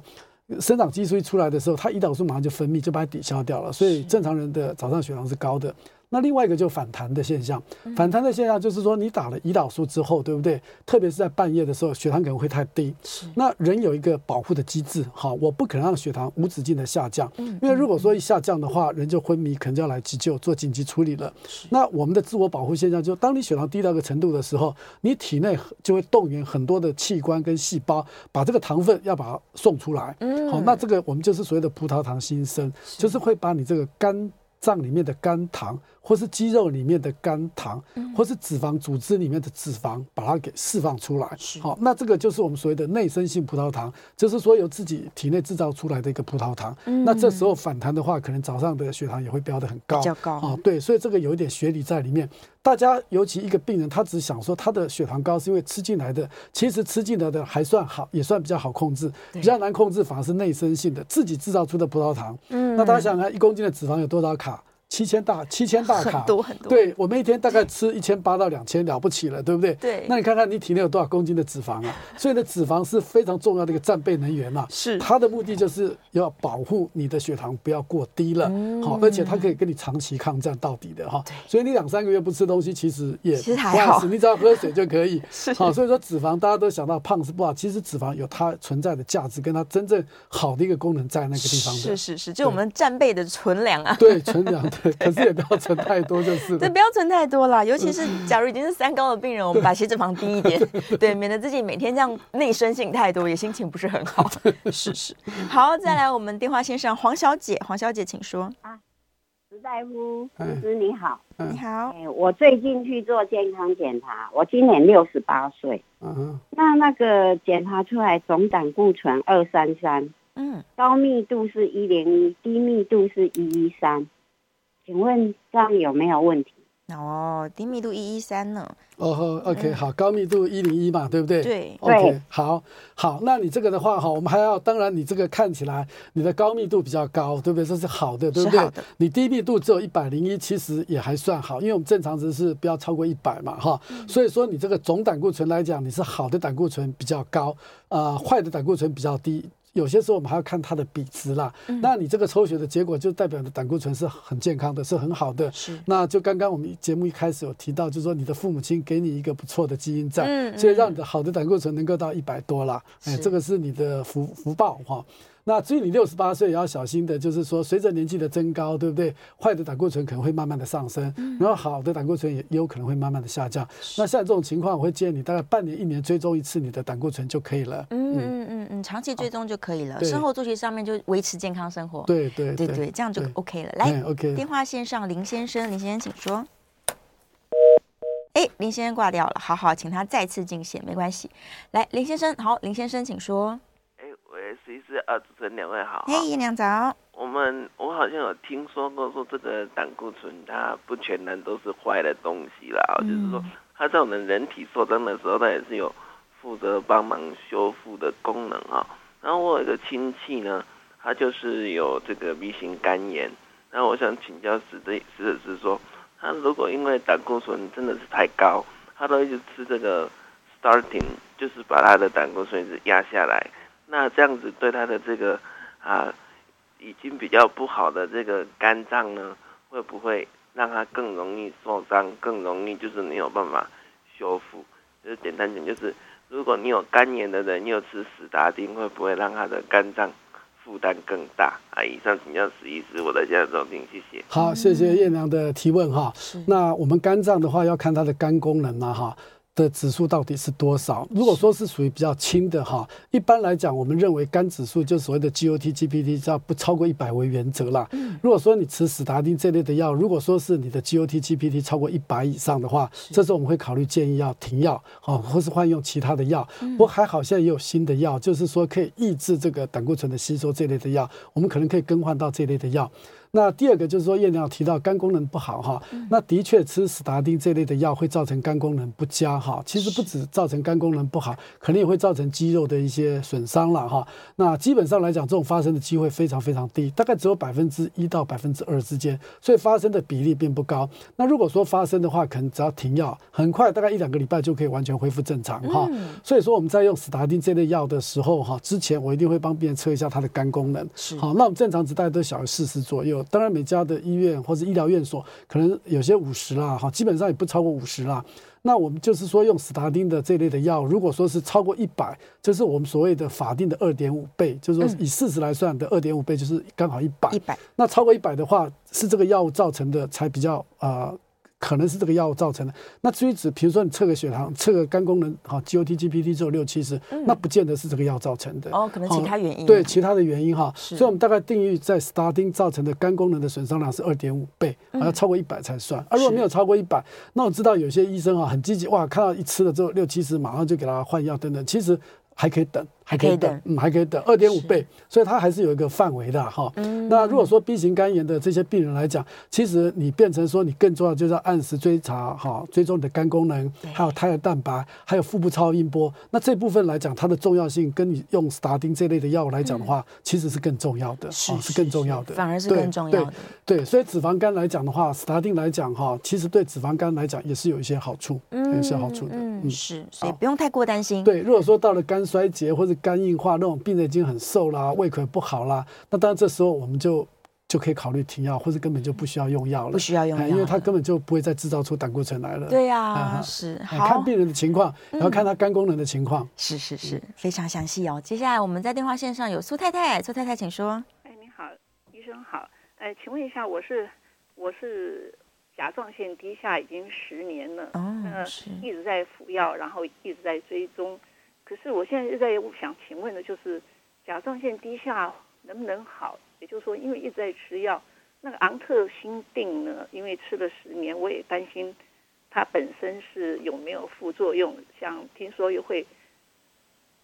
[SPEAKER 2] 生长激素一出来的时候，它胰岛素马上就分泌，就把它抵消掉了，所以正常人的早上血糖是高的。那另外一个就反弹的现象，反弹的现象就是说，你打了胰岛素之后，对不对？特别是在半夜的时候，血糖可能会太低。是。那人有一个保护的机制，好，我不可能让血糖无止境的下降，因为如果说一下降的话，人就昏迷，可能就要来急救做紧急处理了。那我们的自我保护现象，就当你血糖低到一个程度的时候，你体内就会动员很多的器官跟细胞，把这个糖分要把它送出来。嗯。好，那这个我们就是所谓的葡萄糖新生，就是会把你这个肝脏里面的肝糖。或是肌肉里面的肝糖，或是脂肪组织里面的脂肪，把它给释放出来。好，那这个就是我们所谓的内生性葡萄糖，就是说由自己体内制造出来的一个葡萄糖。那这时候反弹的话，可能早上的血糖也会飙得很高，比较高。哦，对，所以这个有一点学理在里面。大家尤其一个病人，他只想说他的血糖高是因为吃进来的，其实吃进来的还算好，也算比较好控制。比较难控制反而是内生性的自己制造出的葡萄糖。嗯，那大家想想看，一公斤的脂肪有多少卡？七千大七千大卡，很多很多。对，我们一天大概吃一千八到两千，了不起了，对不对？对。那你看看你体内有多少公斤的脂肪啊？所以呢，脂肪是非常重要的一个战备能源嘛。是。它的目的就是要保护你的血糖不要过低了，好，而且它可以跟你长期抗战到底的哈。对。所以你两三个月不吃东西，其实也其实还好，你只要喝水就可以。是。好，所以说脂肪大家都想到胖是不好，其实脂肪有它存在的价值，跟它真正好的一个功能在那个地方的。是是是，就我们战备的存粮啊。对，存粮对，可是也不要。存太多就是，对，不要存太多啦。尤其是 假如已经是三高的病人，我们把血脂肪低一点，对，免得自己每天这样内生性太多，也心情不是很好。是是，好，再来我们电话线上黄小姐，黄小姐请说。啊，
[SPEAKER 4] 石大夫，医师你好，
[SPEAKER 1] 你好。
[SPEAKER 4] 欸，我最近去做健康检查，我今年六十八岁。嗯哼，那那个检查出来总胆固醇二三三，嗯，高密度是一零一，低密度是一一三。请问这样有没有问题？
[SPEAKER 1] 哦，低密度一一三呢？
[SPEAKER 2] 哦，OK，好，高密度一零一嘛，对不对？
[SPEAKER 1] 对
[SPEAKER 2] ，OK，好，好，那你这个的话哈，我们还要，当然你这个看起来你的高密度比较高，对不对？这是好的，对不对？你低密度只有一百零一，其实也还算好，因为我们正常值是不要超过一百嘛，哈。所以说你这个总胆固醇来讲，你是好的胆固醇比较高，啊、呃，坏的胆固醇比较低。有些时候我们还要看它的比值啦。嗯、那你这个抽血的结果就代表的胆固醇是很健康的，是很好的。是。那就刚刚我们节目一开始有提到，就是说你的父母亲给你一个不错的基因在，嗯嗯、所以让你的好的胆固醇能够到一百多啦。哎，这个是你的福福报哈。那至于你六十八岁也要小心的，就是说随着年纪的增高，对不对？坏的胆固醇可能会慢慢的上升，然后好的胆固醇也也有可能会慢慢的下降。那像这种情况，我会建议你大概半年、一年追踪一次你的胆固醇就可以了。嗯
[SPEAKER 1] 嗯嗯嗯，长期追踪就可以了。生活作息上面就维持健康生活。
[SPEAKER 2] 对对
[SPEAKER 1] 对对，这样就 OK 了。来，OK。电话线上林先生，林先生请说。哎，林先生挂掉了，好好，请他再次进线，没关系。来，林先生，好，林先生请说。
[SPEAKER 5] 其实啊，主持人两位好。
[SPEAKER 1] 嘿，叶亮早。
[SPEAKER 5] 我们我好像有听说过，说这个胆固醇它不全然都是坏的东西啦，嗯、就是说它在我们人体受伤的时候，它也是有负责帮忙修复的功能啊。然后我有一个亲戚呢，他就是有这个 B 型肝炎，然后我想请教史的史者是说，他如果因为胆固醇真的是太高，他都一直吃这个 starting，就是把他的胆固醇一直压下来，那这样子对他的这个啊已经比较不好的这个肝脏呢，会不会让他更容易受伤，更容易就是没有办法修复？就是简单讲，就是如果你有肝炎的人，你有吃史达丁，会不会让他的肝脏负担更大？啊，以上请教史医师，我在家收听，谢谢。
[SPEAKER 2] 好，谢谢燕良的提问哈。那我们肝脏的话，要看它的肝功能嘛哈。的指数到底是多少？如果说是属于比较轻的哈，一般来讲，我们认为肝指数就所谓的 GOT、GPT，只要不超过一百为原则啦。如果说你吃史达丁这类的药，如果说是你的 GOT、GPT 超过一百以上的话，这时候我们会考虑建议要停药，哦，或是换用其他的药。不过还好，现在也有新的药，就是说可以抑制这个胆固醇的吸收这类的药，我们可能可以更换到这类的药。那第二个就是说，燕良提到肝功能不好哈，那的确吃史达丁这类的药会造成肝功能不佳哈。其实不止造成肝功能不好，可能也会造成肌肉的一些损伤了哈。那基本上来讲，这种发生的机会非常非常低，大概只有百分之一到百分之二之间，所以发生的比例并不高。那如果说发生的话，可能只要停药，很快大概一两个礼拜就可以完全恢复正常哈。所以说我们在用史达丁这类药的时候哈，之前我一定会帮病人测一下他的肝功能。好，那我们正常值大概都小于四十左右。当然，每家的医院或者医疗院所可能有些五十啦，哈，基本上也不超过五十啦。那我们就是说，用史达丁的这类的药，如果说是超过一百，就是我们所谓的法定的二点五倍，就是说以四十来算的二点五倍，就是刚好一百。一百。那超过一百的话，是这个药物造成的，才比较呃。可能是这个药物造成的。那至于指，比如说你测个血糖、测个肝功能，哈，GOT、GPT 只有六七十，那不见得是这个药造成的。
[SPEAKER 1] 哦，可能其他原因。
[SPEAKER 2] 对，其他的原因哈。所以我们大概定义在史达丁造成的肝功能的损伤量是二点五倍，要超过一百才算。而如果没有超过一百，那我知道有些医生啊很积极，哇，看到一吃了之后六七十，马上就给他换药等等。其实。还可以等，还可以等，嗯，还可以等二点五倍，所以它还是有一个范围的哈。那如果说 B 型肝炎的这些病人来讲，其实你变成说你更重要就是要按时追查哈，追踪你的肝功能，还有胎儿蛋白，还有腹部超音波。那这部分来讲，它的重要性跟你用史达丁这类的药物来讲的话，其实是更重要的，是是更重要的，
[SPEAKER 1] 反而是更重要的。
[SPEAKER 2] 对，所以脂肪肝来讲的话，史达汀来讲哈，其实对脂肪肝来讲也是有一些好处，有一些好处的。
[SPEAKER 1] 嗯，是，所以不用太过担心。
[SPEAKER 2] 对，如果说到了肝衰竭或者肝硬化那种病人已经很瘦啦，胃口不好啦，那当然这时候我们就就可以考虑停药，或者根本就不需要用药了。
[SPEAKER 1] 不需要用药，
[SPEAKER 2] 因为他根本就不会再制造出胆固醇来了。
[SPEAKER 1] 对呀，是好。
[SPEAKER 2] 看病人的情况，然后看他肝功能的情况。
[SPEAKER 1] 是是是，非常详细哦。接下来我们在电话线上有苏太太，苏太太请说。
[SPEAKER 6] 哎，你好，医生好。哎，请问一下，我是我是甲状腺低下已经十年了，哦，是，一直在服药，然后一直在追踪。可是我现在就在想请问的就是，甲状腺低下能不能好？也就是说，因为一直在吃药，那个昂特辛定呢？因为吃了十年，我也担心它本身是有没有副作用，像听说又会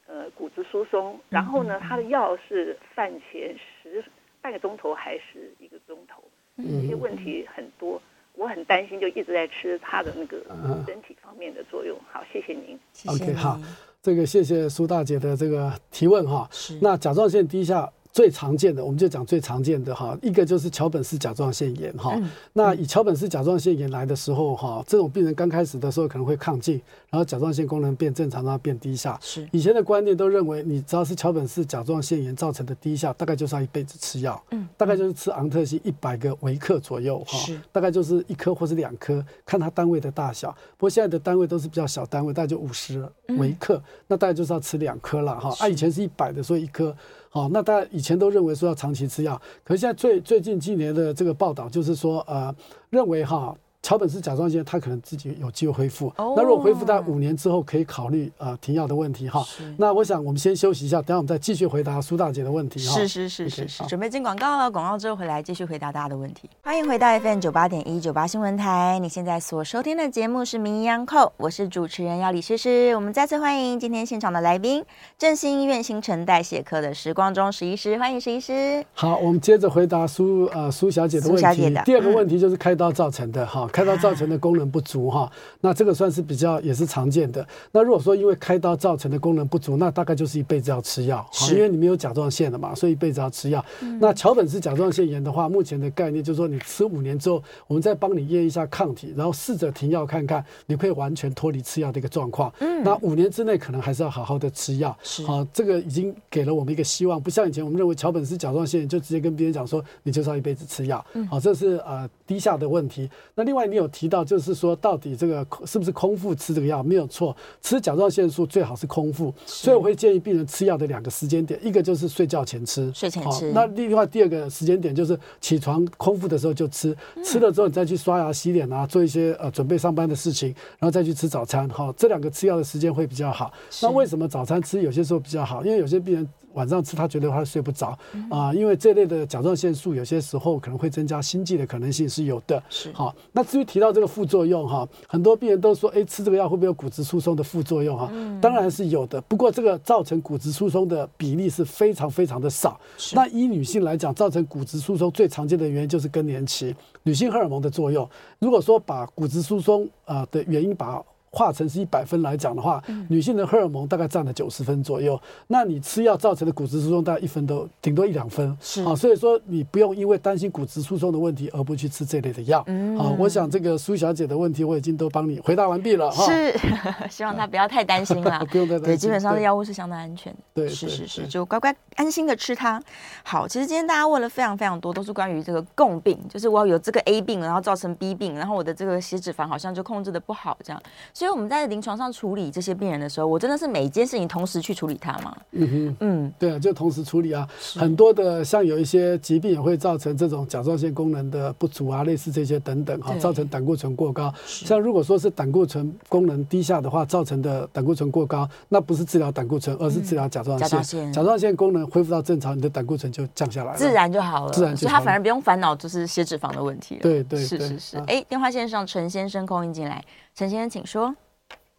[SPEAKER 6] 呃骨质疏松。然后呢，它的药是饭前十半个钟头还是一个钟头？这些问题很多，我很担心，就一直在吃它的那个身体方面的作用。好，谢谢您。
[SPEAKER 2] 谢谢。OK，好。这个谢谢苏大姐的这个提问哈，是那甲状腺低下。最常见的，我们就讲最常见的哈，一个就是桥本氏甲状腺炎哈。嗯、那以桥本氏甲状腺炎来的时候哈，这种病人刚开始的时候可能会亢进，然后甲状腺功能变正常，然后变低下。是以前的观念都认为，你只要是桥本氏甲状腺炎造成的低下，大概就是要一辈子吃药，嗯，大概就是吃昂特西一百个微克左右哈，是大概就是一颗或是两颗，看它单位的大小。不过现在的单位都是比较小单位，大概就五十微克，嗯、那大概就是要吃两颗了哈。是啊，以前是一百的，所以一颗。哦，那大家以前都认为说要长期吃药，可是现在最最近几年的这个报道就是说，呃，认为哈。桥本氏甲状腺，它可能自己有机会恢复。Oh, 那如果恢复在五年之后，可以考虑呃停药的问题哈。是那我想我们先休息一下，等下我们再继续回答苏大姐的问题哈。
[SPEAKER 1] 是是是是是准备进广告了，广告之后回来继续回答大家的问题。欢迎回到 FM 九八点一九八新闻台，你现在所收听的节目是名医央叩，我是主持人要李诗诗。我们再次欢迎今天现场的来宾，振兴医院新陈代谢科的石光中石医师，欢迎石医师。
[SPEAKER 2] 好，我们接着回答苏呃苏小姐的问题。第二个问题就是开刀造成的哈。开刀造成的功能不足哈，那这个算是比较也是常见的。那如果说因为开刀造成的功能不足，那大概就是一辈子要吃药，因为你没有甲状腺了嘛，所以一辈子要吃药。那桥本氏甲状腺炎的话，目前的概念就是说，你吃五年之后，我们再帮你验一下抗体，然后试着停药看看，你可以完全脱离吃药的一个状况。嗯，那五年之内可能还是要好好的吃药。是，好，这个已经给了我们一个希望，不像以前我们认为桥本氏甲状腺炎就直接跟别人讲说，你就是要一辈子吃药。嗯，好，这是呃低下的问题。那另外你有提到就是说，到底这个是不是空腹吃这个药？没有错，吃甲状腺素最好是空腹。所以我会建议病人吃药的两个时间点，一个就是睡觉前吃，
[SPEAKER 1] 睡前吃。
[SPEAKER 2] 那另外第二个时间点就是起床空腹的时候就吃，吃了之后你再去刷牙洗脸啊，做一些呃准备上班的事情，然后再去吃早餐。好，这两个吃药的时间会比较好。那为什么早餐吃有些时候比较好？因为有些病人。晚上吃他觉得他睡不着啊，因为这类的甲状腺素有些时候可能会增加心悸的可能性是有的。是好，那至于提到这个副作用哈，很多病人都说，哎，吃这个药会不会有骨质疏松的副作用哈？当然是有的，不过这个造成骨质疏松的比例是非常非常的少。那以女性来讲，造成骨质疏松最常见的原因就是更年期，女性荷尔蒙的作用。如果说把骨质疏松啊的原因把化成是一百分来讲的话，女性的荷尔蒙大概占了九十分左右。那你吃药造成的骨质疏松大概一分都顶多一两分，是啊，所以说你不用因为担心骨质疏松的问题而不去吃这类的药。嗯，好，我想这个苏小姐的问题我已经都帮你回答完毕了。
[SPEAKER 1] 是，希望她不要太担心了，不用太担心。对，基本上的药物是相当安全的。对，是是是，就乖乖安心的吃它。好，其实今天大家问了非常非常多，都是关于这个共病，就是我有这个 A 病，然后造成 B 病，然后我的这个血脂肪好像就控制的不好这样。所以我们在临床上处理这些病人的时候，我真的是每一件事情同时去处理它吗？嗯哼，嗯，
[SPEAKER 2] 对啊，就同时处理啊。很多的像有一些疾病也会造成这种甲状腺功能的不足啊，类似这些等等哈，造成胆固醇过高。像如果说是胆固醇功能低下的话，造成的胆固醇过高，那不是治疗胆固醇，而是治疗甲状腺。甲状腺功能恢复到正常，你的胆固醇就降下来了，
[SPEAKER 1] 自然就好了。
[SPEAKER 2] 自然就好了，
[SPEAKER 1] 所以他反而不用烦恼就是血脂肪的问题了。
[SPEAKER 2] 对对，
[SPEAKER 1] 是是是。哎，电话线上陈先生空音进来，陈先生请说。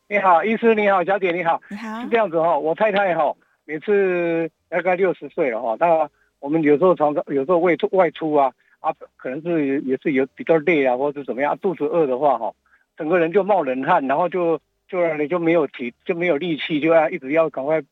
[SPEAKER 7] 你好，医师你好，小姐你好，
[SPEAKER 1] 你好，
[SPEAKER 7] 是这样子哈，我太太哈，每次大概六十岁了哈，那我们有时候常常有时候外出外出啊啊，可能是也是有比较累啊，或者怎么样，肚子饿的话哈，整个人就冒冷汗，然后就就让你就没有体就没有力气，就要一直要赶快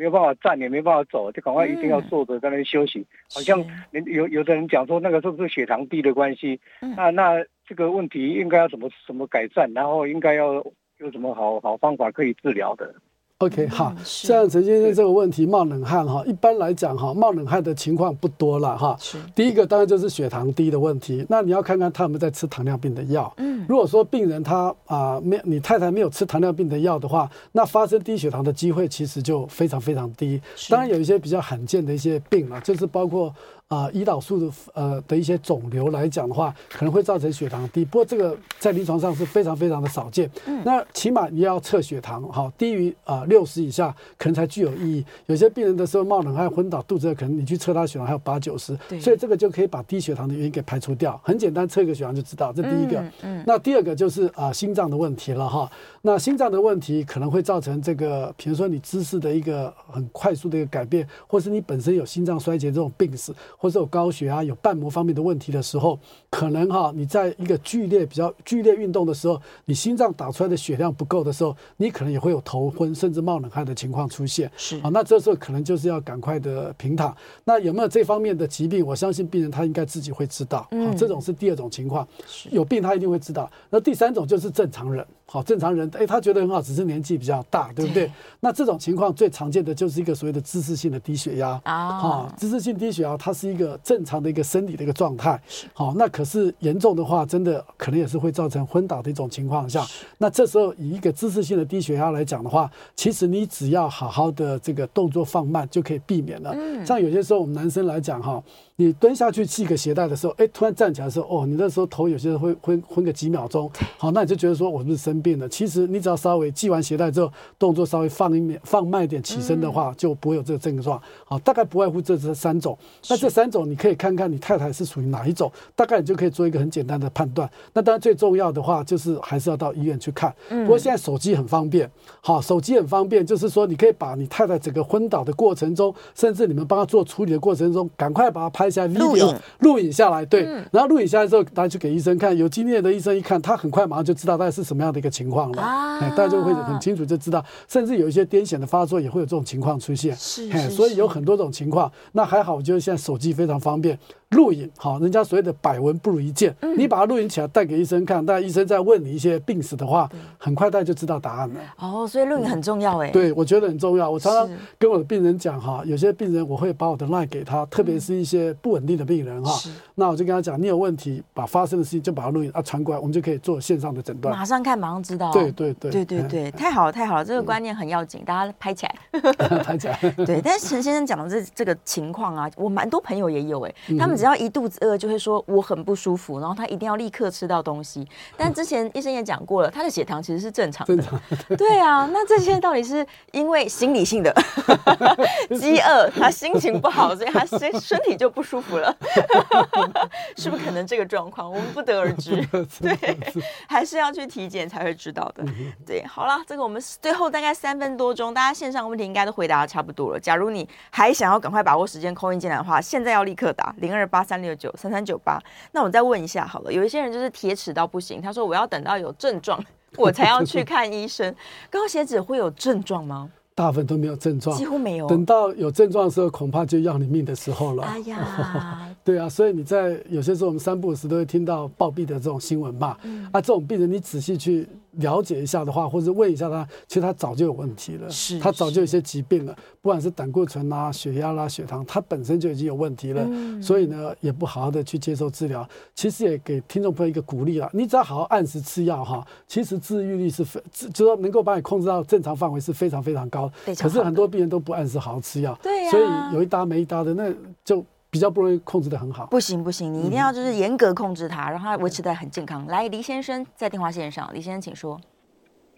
[SPEAKER 7] 没有办法站也没办法走，就赶快一定要坐着在那休息，嗯、好像有有的人讲说那个是不是血糖低的关系？嗯、那那这个问题应该要怎么怎么改善？然后应该要。有什么好好方法可以治疗的
[SPEAKER 2] ？OK，好，像陈先生这个问题冒冷汗哈，一般来讲哈，冒冷汗的情况不多了哈。是，第一个当然就是血糖低的问题，那你要看看他有没有在吃糖尿病的药。嗯，如果说病人他啊没你太太没有吃糖尿病的药的话，那发生低血糖的机会其实就非常非常低。当然有一些比较罕见的一些病啊，就是包括。啊，胰岛素的呃的一些肿瘤来讲的话，可能会造成血糖低，不过这个在临床上是非常非常的少见。嗯，那起码你要测血糖，哈，低于啊六十以下，可能才具有意义。有些病人的时候冒冷汗、昏倒、肚子饿，可能你去测他血糖还有八九十，所以这个就可以把低血糖的原因给排除掉。很简单，测一个血糖就知道。这第一个。嗯。嗯，那第二个就是啊心脏的问题了哈。那心脏的问题可能会造成这个，比如说你姿势的一个很快速的一个改变，或是你本身有心脏衰竭这种病史。或者有高血压、有瓣膜方面的问题的时候，可能哈，你在一个剧烈、比较剧烈运动的时候，你心脏打出来的血量不够的时候，你可能也会有头昏甚至冒冷汗的情况出现。是啊，那这时候可能就是要赶快的平躺。那有没有这方面的疾病？我相信病人他应该自己会知道。嗯，这种是第二种情况。有病他一定会知道。那第三种就是正常人。好，正常人哎，他觉得很好，只是年纪比较大，对不对？那这种情况最常见的就是一个所谓的姿势性的低血压啊。好，姿势性低血压它是一个正常的一个生理的一个状态。好，那可是严重的话，真的可能也是会造成昏倒的一种情况下。那这时候以一个姿势性的低血压来讲的话，其实你只要好好的这个动作放慢就可以避免了。像有些时候我们男生来讲哈。你蹲下去系个鞋带的时候，哎，突然站起来的时候，哦，你那时候头有些人会昏昏个几秒钟，好，那你就觉得说我是不是生病了？其实你只要稍微系完鞋带之后，动作稍微放一点，放慢一点起身的话，就不会有这个症状。好，大概不外乎这这三种。那这三种你可以看看你太太是属于哪一种，大概你就可以做一个很简单的判断。那当然最重要的话就是还是要到医院去看。不过现在手机很方便，好，手机很方便，就是说你可以把你太太整个昏倒的过程中，甚至你们帮她做处理的过程中，赶快把它拍。
[SPEAKER 1] 录影。
[SPEAKER 2] 录影下来，对，嗯、然后录影下来之后，大家去给医生看，有经验的医生一看，他很快马上就知道大概是什么样的一个情况了，啊、哎，大家就会很清楚就知道，甚至有一些癫痫的发作也会有这种情况出现，
[SPEAKER 1] 是，
[SPEAKER 2] 哎，所以有很多种情况，那还好，我觉得现在手机非常方便。录影好，人家所谓的百闻不如一见。嗯、你把它录影起来带给医生看，但医生在问你一些病史的话，很快大家就知道答案了。
[SPEAKER 1] 哦，所以录影很重要哎。
[SPEAKER 2] 对，我觉得很重要。我常常跟我的病人讲哈，有些病人我会把我的 line 给他，特别是一些不稳定的病人哈。是那我就跟他讲，你有问题，把发生的事情就把它录影啊传过来，我们就可以做线上的诊断。
[SPEAKER 1] 马上看，马上知道。
[SPEAKER 2] 对对对
[SPEAKER 1] 对对对，太好了太好了，这个观念很要紧，大家拍起来。
[SPEAKER 2] 拍起来。
[SPEAKER 1] 对，但是陈先生讲的这这个情况啊，我蛮多朋友也有哎，他们只要一肚子饿。就会说我很不舒服，然后他一定要立刻吃到东西。但之前医生也讲过了，他的血糖其实是正常的。正常。对啊，那这些到底是因为心理性的 饥饿，他心情不好，所以他身身体就不舒服了？是不是可能这个状况？我们不得而知。对，还是要去体检才会知道的。对，好了，这个我们最后大概三分多钟，大家线上问题应该都回答的差不多了。假如你还想要赶快把握时间 call in 进来的话，现在要立刻打零二八三六九三。三九八，那我再问一下好了。有一些人就是铁齿到不行，他说我要等到有症状，我才要去看医生。高血脂会有症状吗？
[SPEAKER 2] 大部分都没有症状，
[SPEAKER 1] 几乎没有。
[SPEAKER 2] 等到有症状的时候，恐怕就要你命的时候了。
[SPEAKER 1] 哎呀，
[SPEAKER 2] 对啊，所以你在有些时候我们三不五时都会听到暴毙的这种新闻嘛。嗯、啊，这种病人你仔细去。了解一下的话，或者问一下他，其实他早就有问题了，是他早就有些疾病了，不管是胆固醇啦、血压啦、血糖，他本身就已经有问题了，嗯、所以呢，也不好好的去接受治疗。其实也给听众朋友一个鼓励了，你只要好好按时吃药哈，其实治愈率是非，就说能够把你控制到正常范围是非常非常高。的。可是很多病人都不按时好好吃药，对呀，所以有一搭没一搭的，那就。比较不容易控制的很好，
[SPEAKER 1] 不行不行，你一定要就是严格控制它，让它维持得很健康。来，黎先生在电话线上，黎先生请说。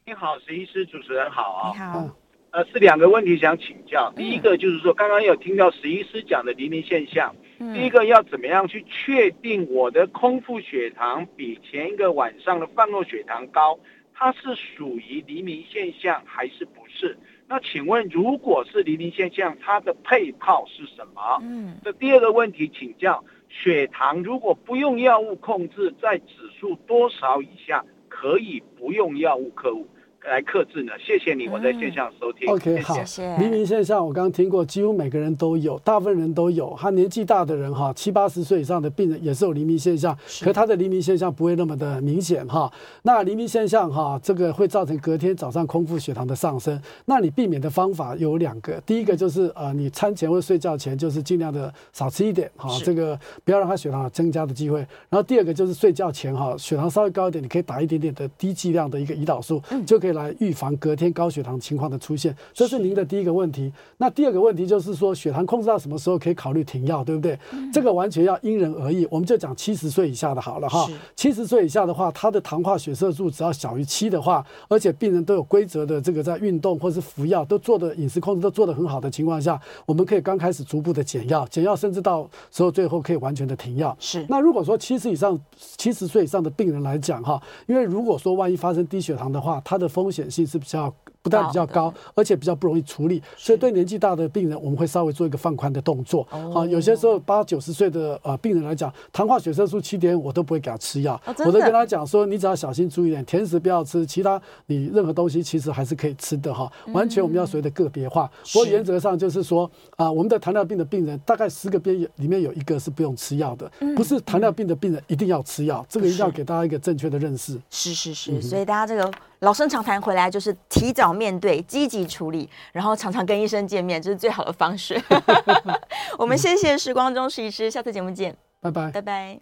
[SPEAKER 8] 你好，石医师，主持人好啊。
[SPEAKER 1] 你好。
[SPEAKER 8] 呃，是两个问题想请教。第一个就是说，刚刚有听到石医师讲的黎明现象。嗯。第一个要怎么样去确定我的空腹血糖比前一个晚上的饭后血糖高？它是属于黎明现象还是不是？那请问，如果是黎明现象，它的配套是什么？嗯，这第二个问题请教，血糖如果不用药物控制，在指数多少以下可以不用药物克物？来克制呢？谢谢你，我在线上收听。
[SPEAKER 2] 嗯、OK，好。黎明现象我刚刚听过，几乎每个人都有，大部分人都有。他年纪大的人哈，七八十岁以上的病人也是有黎明现象，是可他的黎明现象不会那么的明显哈。那黎明现象哈，这个会造成隔天早上空腹血糖的上升。那你避免的方法有两个，第一个就是呃，你餐前或睡觉前就是尽量的少吃一点哈，这个不要让他血糖增加的机会。然后第二个就是睡觉前哈，血糖稍微高一点，你可以打一点点的低剂量的一个胰岛素，嗯、就可以。来预防隔天高血糖情况的出现，这是您的第一个问题。那第二个问题就是说，血糖控制到什么时候可以考虑停药，对不对？这个完全要因人而异。我们就讲七十岁以下的好了哈。七十岁以下的话，他的糖化血色素只要小于七的话，而且病人都有规则的这个在运动或是服药，都做的饮食控制都做得很好的情况下，我们可以刚开始逐步的减药，减药甚至到时候最后可以完全的停药。是。那如果说七十以上、七十岁以上的病人来讲哈，因为如果说万一发生低血糖的话，他的风风险性是比较不但比较高，而且比较不容易处理，所以对年纪大的病人，我们会稍微做一个放宽的动作。好，有些时候八九十岁的呃病人来讲，糖化血色素七点五，我都不会给他吃药，我都跟他讲说，你只要小心注意点，甜食不要吃，其他你任何东西其实还是可以吃的哈。完全我们要随着个别化，不过原则上就是说啊，我们的糖尿病的病人大概十个边里面有一个是不用吃药的，不是糖尿病的病人一定要吃药，这个一定要给大家一个正确的认识。
[SPEAKER 1] 是是是，所以大家这个。老生常谈回来就是提早面对，积极处理，然后常常跟医生见面，这是最好的方式。我们谢谢时光中石医师，下次节目见，
[SPEAKER 2] 拜拜，
[SPEAKER 1] 拜拜。